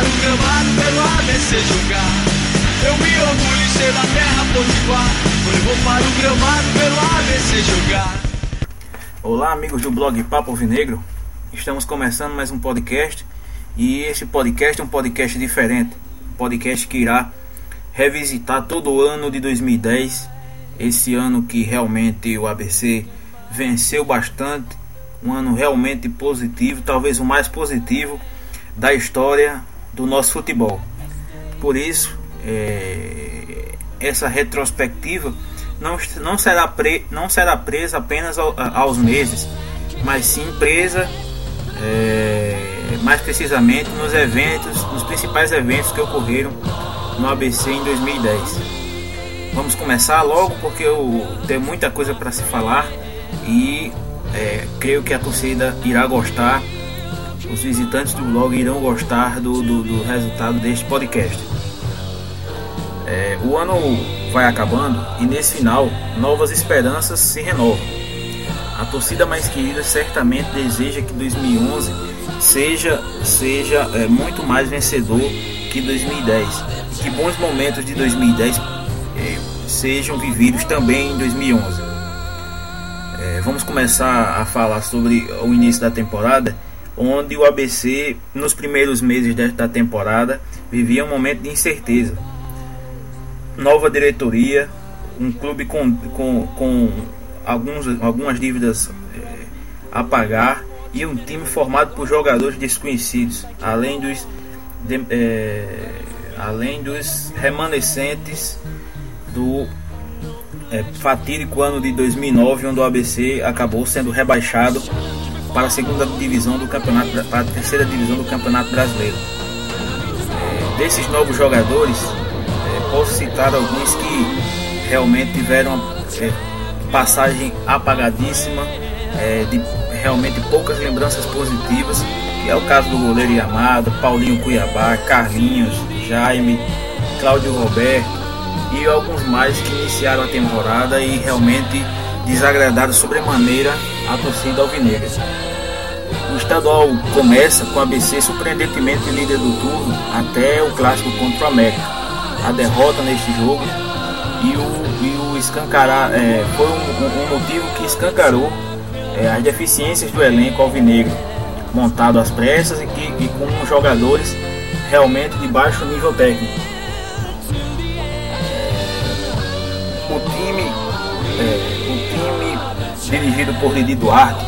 para o gramado pelo ABC jogar. Eu me orgulho em ser da terra potiguar. Eu vou para o gramado pelo ABC jogar. Olá, amigos do blog Papo Vinegro. Estamos começando mais um podcast e esse podcast é um podcast diferente, um podcast que irá revisitar todo o ano de 2010, esse ano que realmente o ABC venceu bastante, um ano realmente positivo, talvez o mais positivo da história do nosso futebol. Por isso, é, essa retrospectiva não, não, será pre, não será presa apenas ao, aos meses, mas sim presa é, mais precisamente nos eventos, nos principais eventos que ocorreram no ABC em 2010. Vamos começar logo porque eu tenho muita coisa para se falar e é, creio que a torcida irá gostar, os visitantes do blog irão gostar do, do, do resultado deste podcast. É, o ano vai acabando e nesse final novas esperanças se renovam. A torcida mais querida certamente deseja que 2011 seja, seja é, muito mais vencedor que 2010 e que bons momentos de 2010 é, sejam vividos também em 2011. É, vamos começar a falar sobre o início da temporada, onde o ABC, nos primeiros meses da temporada, vivia um momento de incerteza. Nova diretoria, um clube com, com, com alguns, algumas dívidas é, a pagar e um time formado por jogadores desconhecidos, além dos, de, é, além dos remanescentes do é, fatídico ano de 2009, onde o ABC acabou sendo rebaixado para a segunda divisão do campeonato, para a terceira divisão do campeonato brasileiro. É, desses novos jogadores, é, posso citar alguns que realmente tiveram é, passagem apagadíssima, é, de realmente poucas lembranças positivas, que é o caso do goleiro Yamada, Paulinho Cuiabá, Carlinhos, Jaime, Cláudio Roberto, e alguns mais que iniciaram a temporada e realmente desagradaram sobremaneira a torcida alvinegra. O estadual começa com a ABC surpreendentemente líder do turno até o clássico contra o América. A derrota neste jogo e o, e o escancarar é, foi um, um, motivo que escancarou é, as deficiências do elenco alvinegro, montado às pressas e, que, e com jogadores realmente de baixo nível técnico. Dirigido por Didi Duarte,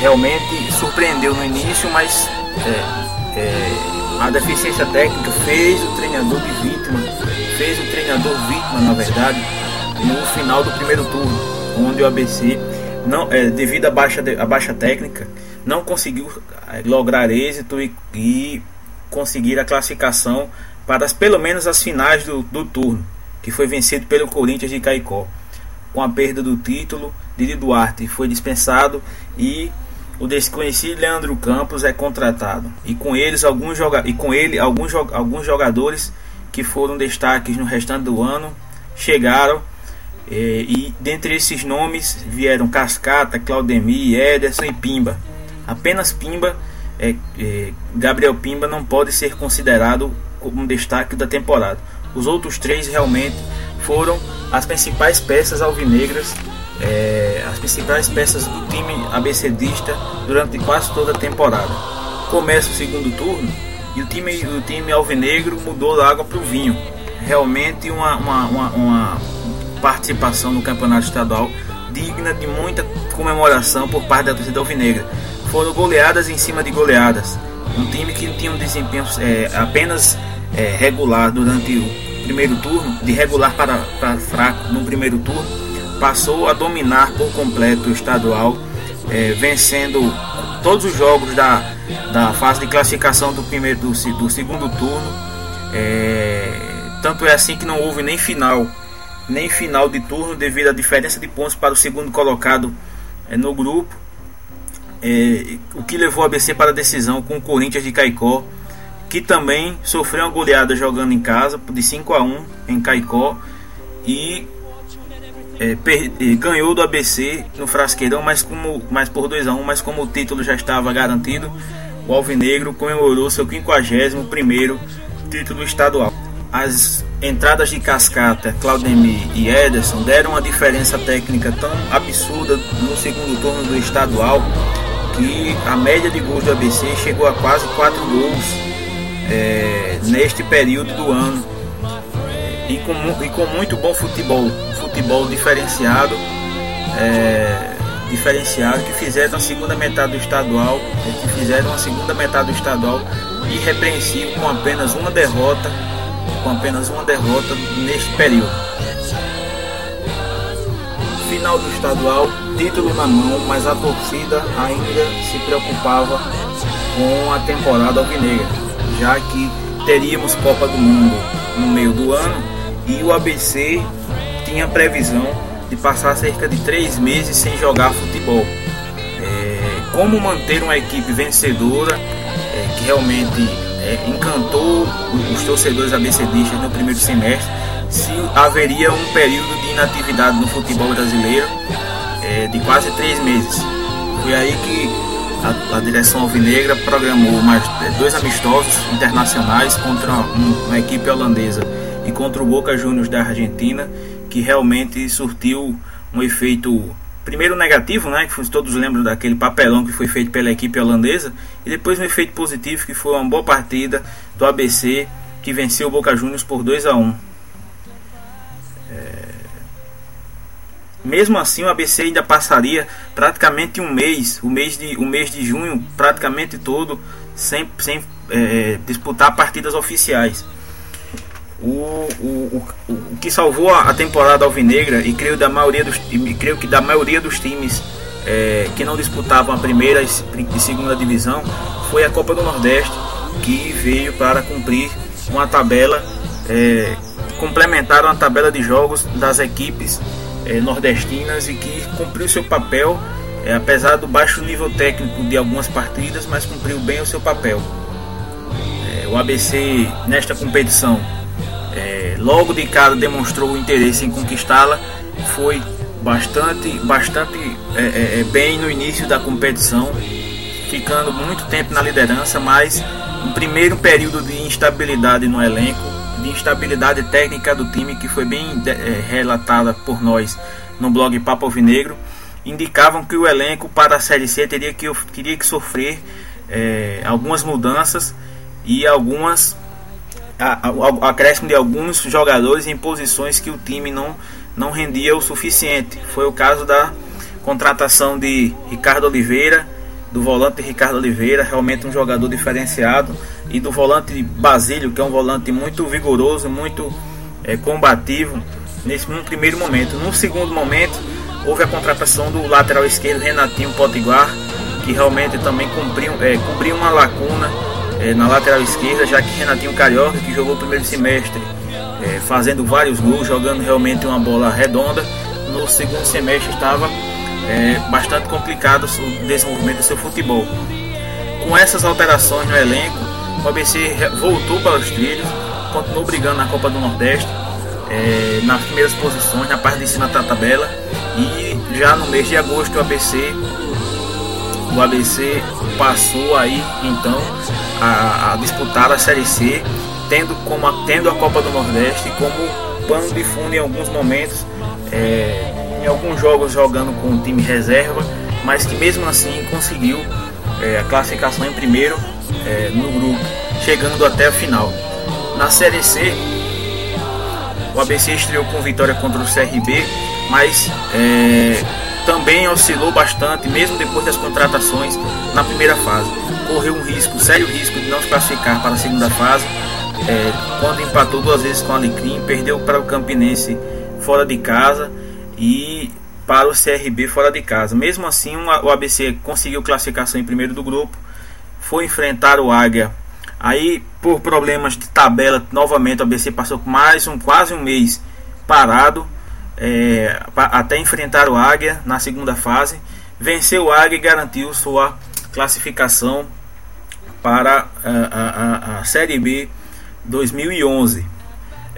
realmente surpreendeu no início, mas é, é, a deficiência técnica fez o treinador de vítima, fez o treinador vítima, na verdade, no final do primeiro turno, onde o ABC, não, é, devido à baixa, à baixa técnica, não conseguiu é, lograr êxito e, e conseguir a classificação para as, pelo menos as finais do, do turno, que foi vencido pelo Corinthians de Caicó com a perda do título, Didi Duarte foi dispensado e o desconhecido Leandro Campos é contratado. E com eles alguns joga e com ele alguns, alguns jogadores que foram destaques no restante do ano chegaram eh, e dentre esses nomes vieram Cascata, Claudemir, Ederson e Pimba. Apenas Pimba, é, é, Gabriel Pimba não pode ser considerado como um destaque da temporada. Os outros três realmente foram as principais peças alvinegras, é, as principais peças do time abecedista durante quase toda a temporada. Começa o segundo turno e o time, o time alvinegro mudou da água para o vinho. Realmente uma, uma, uma, uma participação no campeonato estadual digna de muita comemoração por parte da torcida alvinegra. Foram goleadas em cima de goleadas. Um time que tinha um desempenho é, apenas é, regular durante o primeiro turno, de regular para, para fraco no primeiro turno, passou a dominar por completo o estadual, é, vencendo todos os jogos da, da fase de classificação do, primeiro, do, do segundo turno. É, tanto é assim que não houve nem final, nem final de turno devido à diferença de pontos para o segundo colocado é, no grupo. O que levou a ABC para a decisão com o Corinthians de Caicó que também sofreu uma goleada jogando em casa de 5 a 1 em Caicó e é, per, ganhou do ABC no Frasqueirão, mas, como, mas por 2 a 1 mas como o título já estava garantido, o Alvinegro comemorou seu 51º título estadual. As entradas de Cascata, Claudemir e Ederson deram uma diferença técnica tão absurda no segundo turno do estadual que a média de gols do ABC chegou a quase 4 gols é, neste período do ano e com, e com muito bom futebol, futebol diferenciado, é, diferenciado que fizeram a segunda metade do estadual, que fizeram a segunda metade do estadual irrepreensível com apenas uma derrota, com apenas uma derrota neste período. Final do estadual, título na mão, mas a torcida ainda se preocupava com a temporada alvinegra, já que teríamos Copa do Mundo no meio do ano e o ABC tinha previsão de passar cerca de três meses sem jogar futebol. É, como manter uma equipe vencedora é, que realmente é, encantou os torcedores ABCDistas no primeiro semestre, se haveria um período de inatividade no futebol brasileiro é, de quase três meses. Foi aí que a, a, direção alvinegra programou mais dois amistosos internacionais contra uma, uma equipe holandesa e contra o Boca Juniors da Argentina, que realmente surtiu um efeito primeiro negativo, né, que todos lembram daquele papelão que foi feito pela equipe holandesa, e depois um efeito positivo que foi uma boa partida do ABC que venceu o Boca Juniors por 2 a 1. Mesmo assim, o ABC ainda passaria praticamente um mês, o mês de, o mês de junho, praticamente todo, sem, sem é, disputar partidas oficiais. O, o, o, o que salvou a temporada alvinegra e creio, da maioria dos, e creio que da maioria dos times é, que não disputavam a primeira e segunda divisão foi a Copa do Nordeste que veio para cumprir uma tabela é, complementar uma tabela de jogos das equipes é, nordestinas e que cumpriu seu papel é, apesar do baixo nível técnico de algumas partidas mas cumpriu bem o seu papel. É, o ABC nesta competição logo de cara demonstrou o interesse em conquistá-la, foi bastante, bastante bem no início da competição, ficando muito tempo na liderança, mas um primeiro período de instabilidade no elenco, de instabilidade técnica do time, que foi bem é, relatada por nós no blog Papo Alvinegro, indicavam que o elenco para a Série C teria que, teria que sofrer é, algumas mudanças e algumas acréscimo de alguns jogadores em posições que o time não, não rendia o suficiente. Foi o caso da contratação de Ricardo Oliveira, do volante Ricardo Oliveira, realmente um jogador diferenciado, e do volante Basílio, que é um volante muito vigoroso, muito é, combativo nesse primeiro momento. No segundo momento, houve a contratação do lateral esquerdo Renatinho Potiguar, que realmente também cumpriu, é, cobriu uma lacuna é, na lateral esquerda, já que Renatinho Carioca, que jogou o primeiro semestre é, fazendo vários gols, jogando realmente uma bola redonda, no segundo semestre estava é, bastante complicado o desenvolvimento do seu futebol. Com essas alterações no elenco, o ABC voltou para os trilhos, continuou brigando na Copa do Nordeste, é, nas primeiras posições, na parte de cima da tabela, e já no mês de agosto o ABC o ABC passou aí então a, a, disputar a Série C, tendo, como a, tendo a Copa do Nordeste como pano de fundo em alguns momentos, é, em alguns jogos jogando com o time reserva, mas que mesmo assim conseguiu é, a classificação em primeiro é, no grupo, chegando até a final. Na Série C, o ABC estreou com vitória contra o CRB, mas é, também oscilou bastante, mesmo depois das contratações na primeira fase. Correu um risco, sério risco de não se classificar para a segunda fase, é, quando empatou duas vezes com o Alecrim, perdeu para o Campinense fora de casa e para o CRB fora de casa. Mesmo assim, o ABC conseguiu classificação em primeiro do grupo, foi enfrentar o Águia. Aí, por problemas de tabela, novamente o ABC passou mais um quase um mês parado é, até enfrentar o Águia na segunda fase. Venceu o Águia e garantiu sua classificação para a, a, a Série B 2011.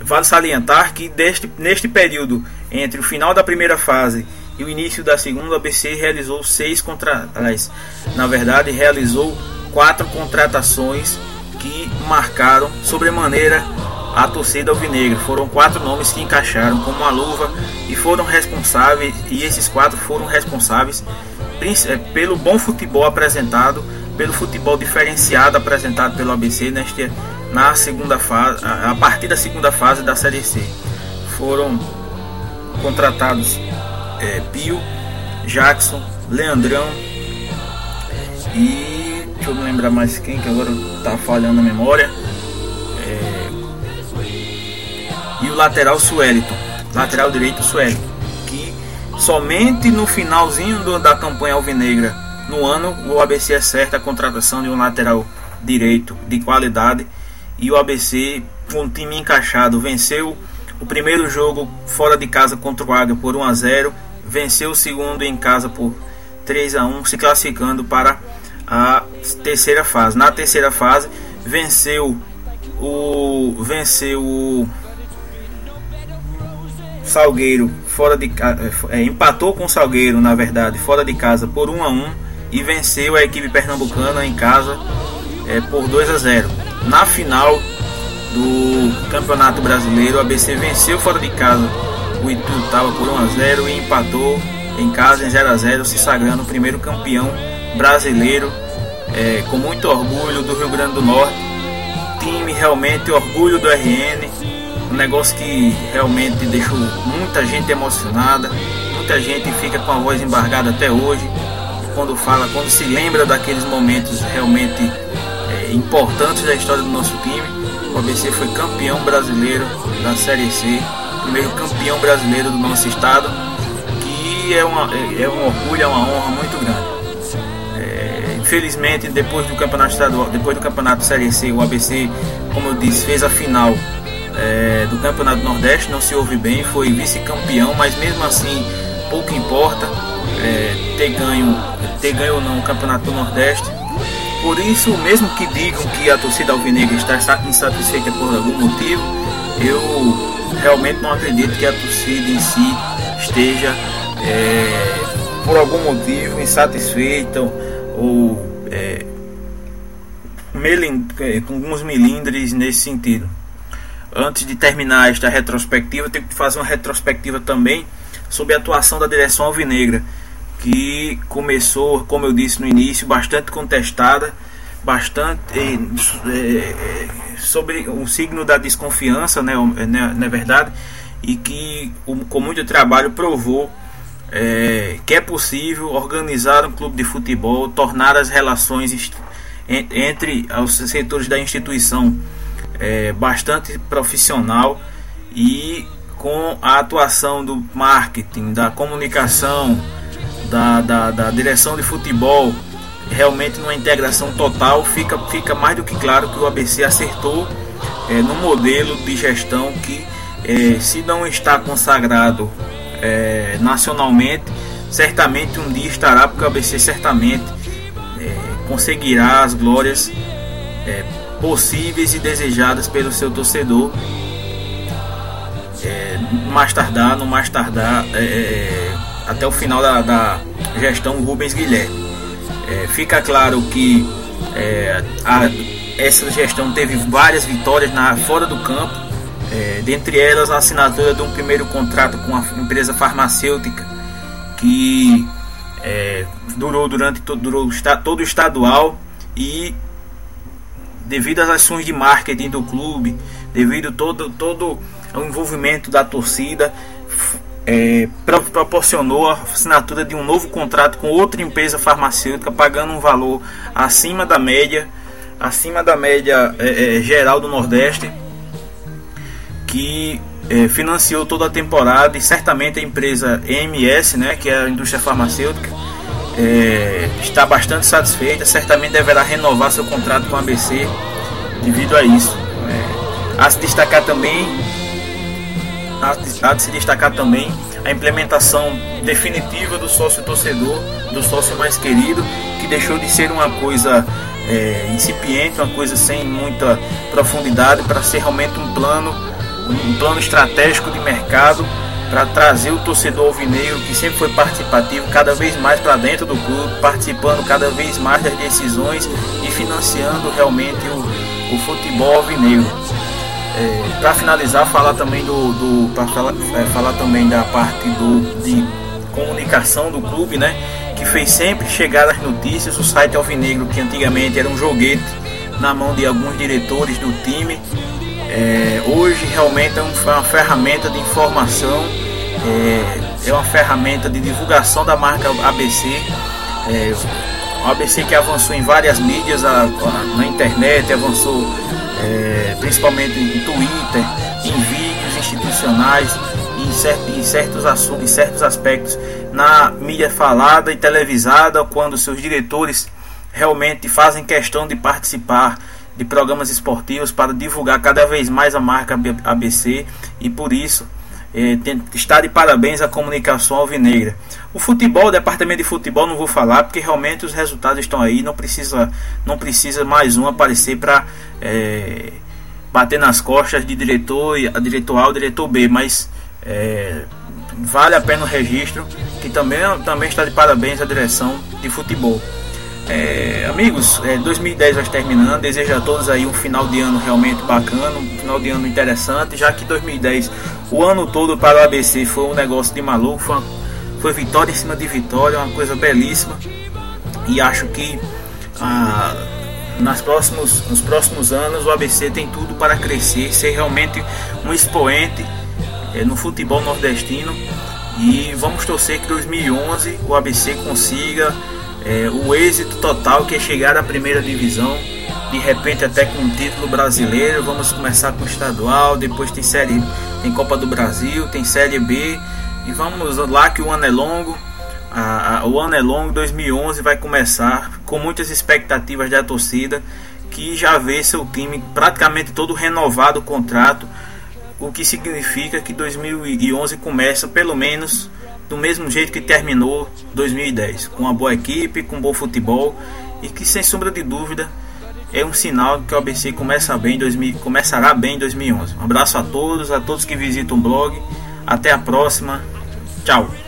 Vale salientar que deste, neste período entre o final da primeira fase e o início da segunda, o ABC realizou seis contratações. Na verdade, realizou quatro contratações que marcaram sobremaneira a torcida alvinegra. Foram quatro nomes que encaixaram como uma luva e foram responsáveis, e esses quatro foram responsáveis é, pelo bom futebol apresentado, pelo futebol diferenciado apresentado pelo ABC neste, na segunda fase, a partir da segunda fase da Série C. Foram contratados é, Pio, Jackson, Leandrão e deixa eu lembrar mais quem que agora tá falhando a memória. É, e o lateral Suelito, lateral direito Suelito, que somente no finalzinho do, da campanha alvinegra no ano o ABC acerta a contratação de um lateral direito de qualidade e o ABC com um time encaixado venceu o primeiro jogo fora de casa contra o Águia por 1 a 0, venceu o segundo em casa por 3 a 1, se classificando para a terceira fase. Na terceira fase venceu o venceu o Salgueiro fora de é, empatou com o Salgueiro, na verdade, fora de casa por 1 a 1 e venceu a equipe pernambucana em casa é, por 2 a 0. Na final do Campeonato Brasileiro, o ABC venceu fora de casa. O Itu estava por 1 a 0 e empatou em casa em 0 a 0 se sagrando o primeiro campeão brasileiro. É, com muito orgulho do Rio Grande do Norte. Time realmente orgulho do RN, um negócio que realmente deixou muita gente emocionada, muita gente fica com a voz embargada até hoje. Quando fala, quando se lembra daqueles momentos realmente é, importantes da história do nosso time. O ABC foi campeão brasileiro da Série C, primeiro campeão brasileiro do nosso estado, que é, uma, é, um orgulho, é uma honra muito grande. É, infelizmente, depois do campeonato estadual, depois do campeonato Série C, o ABC, como eu disse, fez a final é, do Campeonato Nordeste, não se ouve bem, foi vice-campeão, mas mesmo assim pouco importa é, ter ganho, ter ganho ou não o Campeonato do Nordeste. Por isso, mesmo que digam que a torcida alvinegra está insatisfeita por algum motivo, eu realmente não acredito que a torcida em si esteja é, por algum motivo insatisfeita ou é, é com alguns milindres nesse sentido. Antes de terminar esta retrospectiva, tenho que fazer uma retrospectiva também sobre a atuação da direção alvinegra, que começou, como eu disse no início, bastante contestada, bastante é, sobre o signo da desconfiança, né, né, na é verdade, e que com muito trabalho provou é, que é possível organizar um clube de futebol, tornar as relações entre os setores da instituição é, bastante profissional e com a atuação do marketing, da comunicação, da, da, da direção de futebol, realmente numa integração total, fica, fica mais do que claro que o ABC acertou é, no modelo de gestão que, é, se não está consagrado é, nacionalmente, certamente um dia estará, porque o ABC certamente conseguirá as glórias possíveis e desejadas pelo seu torcedor. Mais tardar, no mais tardar, até o final da, da gestão Rubens Guilherme. É, fica claro que é, a, essa gestão teve várias vitórias na, fora do campo, é, dentre elas a assinatura de um primeiro contrato com a empresa farmacêutica que durou durante durou todo o estadual e devido às ações de marketing do clube, devido todo todo o envolvimento da torcida, é, proporcionou a assinatura de um novo contrato com outra empresa farmacêutica, pagando um valor acima da média, acima da média é, é, geral do Nordeste, que é, financiou toda a temporada e certamente a empresa EMS, né, que é a indústria farmacêutica, é, está bastante satisfeita, certamente deverá renovar seu contrato com a ABC devido a isso. É, há se destacar também, há, de se destacar também a implementação definitiva do sócio torcedor, do sócio mais querido, que deixou de ser uma coisa é, incipiente, uma coisa sem muita profundidade, para ser realmente um plano, um plano estratégico de mercado para trazer o torcedor alvinegro que sempre foi participativo cada vez mais para dentro do clube, participando cada vez mais das decisões e financiando realmente o, o futebol alvinegro. É, para finalizar, falar também do, do para falar, é, falar também da parte do, de comunicação do clube, né? Que fez sempre chegar as notícias. O site Alvinegro, que antigamente era um joguete na mão de alguns diretores do time, é, hoje realmente é uma ferramenta de informação, é, é, uma ferramenta de divulgação da marca ABC. É, o ABC que avançou em várias mídias, a, a, na internet, avançou é, principalmente em Twitter, em vídeos institucionais, em, em certos assuntos, em certos aspectos, na mídia falada e televisada, quando seus diretores realmente fazem questão de participar de programas esportivos para divulgar cada vez mais a marca ABC e por isso é, está de parabéns a comunicação alvinegra. O futebol, o departamento de futebol não vou falar porque realmente os resultados estão aí, não precisa, não precisa mais um aparecer para é, bater nas costas de diretor, a diretor A ou diretor B, mas é, vale a pena o registro que também, também está de parabéns a direção de futebol. É, amigos, é, 2010 vai terminando. Desejo a todos aí um final de ano realmente bacana, um final de ano interessante. Já que 2010, o ano todo para o ABC foi um negócio de maluco, foi, uma, foi vitória em cima de vitória, uma coisa belíssima. E acho que ah, nas próximos, nos próximos anos o ABC tem tudo para crescer, ser realmente um expoente é, no futebol nordestino. E vamos torcer que 2011 o ABC consiga é, o êxito total que é chegar à primeira divisão, de repente até com um título brasileiro. Vamos começar com o estadual, depois tem série, tem Copa do Brasil, tem série B e vamos lá que o ano é longo. A, a, o ano é longo, 2011 vai começar com muitas expectativas da torcida que já vê seu time praticamente todo renovado o contrato, o que significa que 2011 começa pelo menos do mesmo jeito que terminou 2010, com uma boa equipe, com bom futebol e que sem sombra de dúvida é um sinal que o ABC começa bem 2000, começará bem em 2011. Um abraço a todos, a todos que visitam o blog. Até a próxima. Tchau.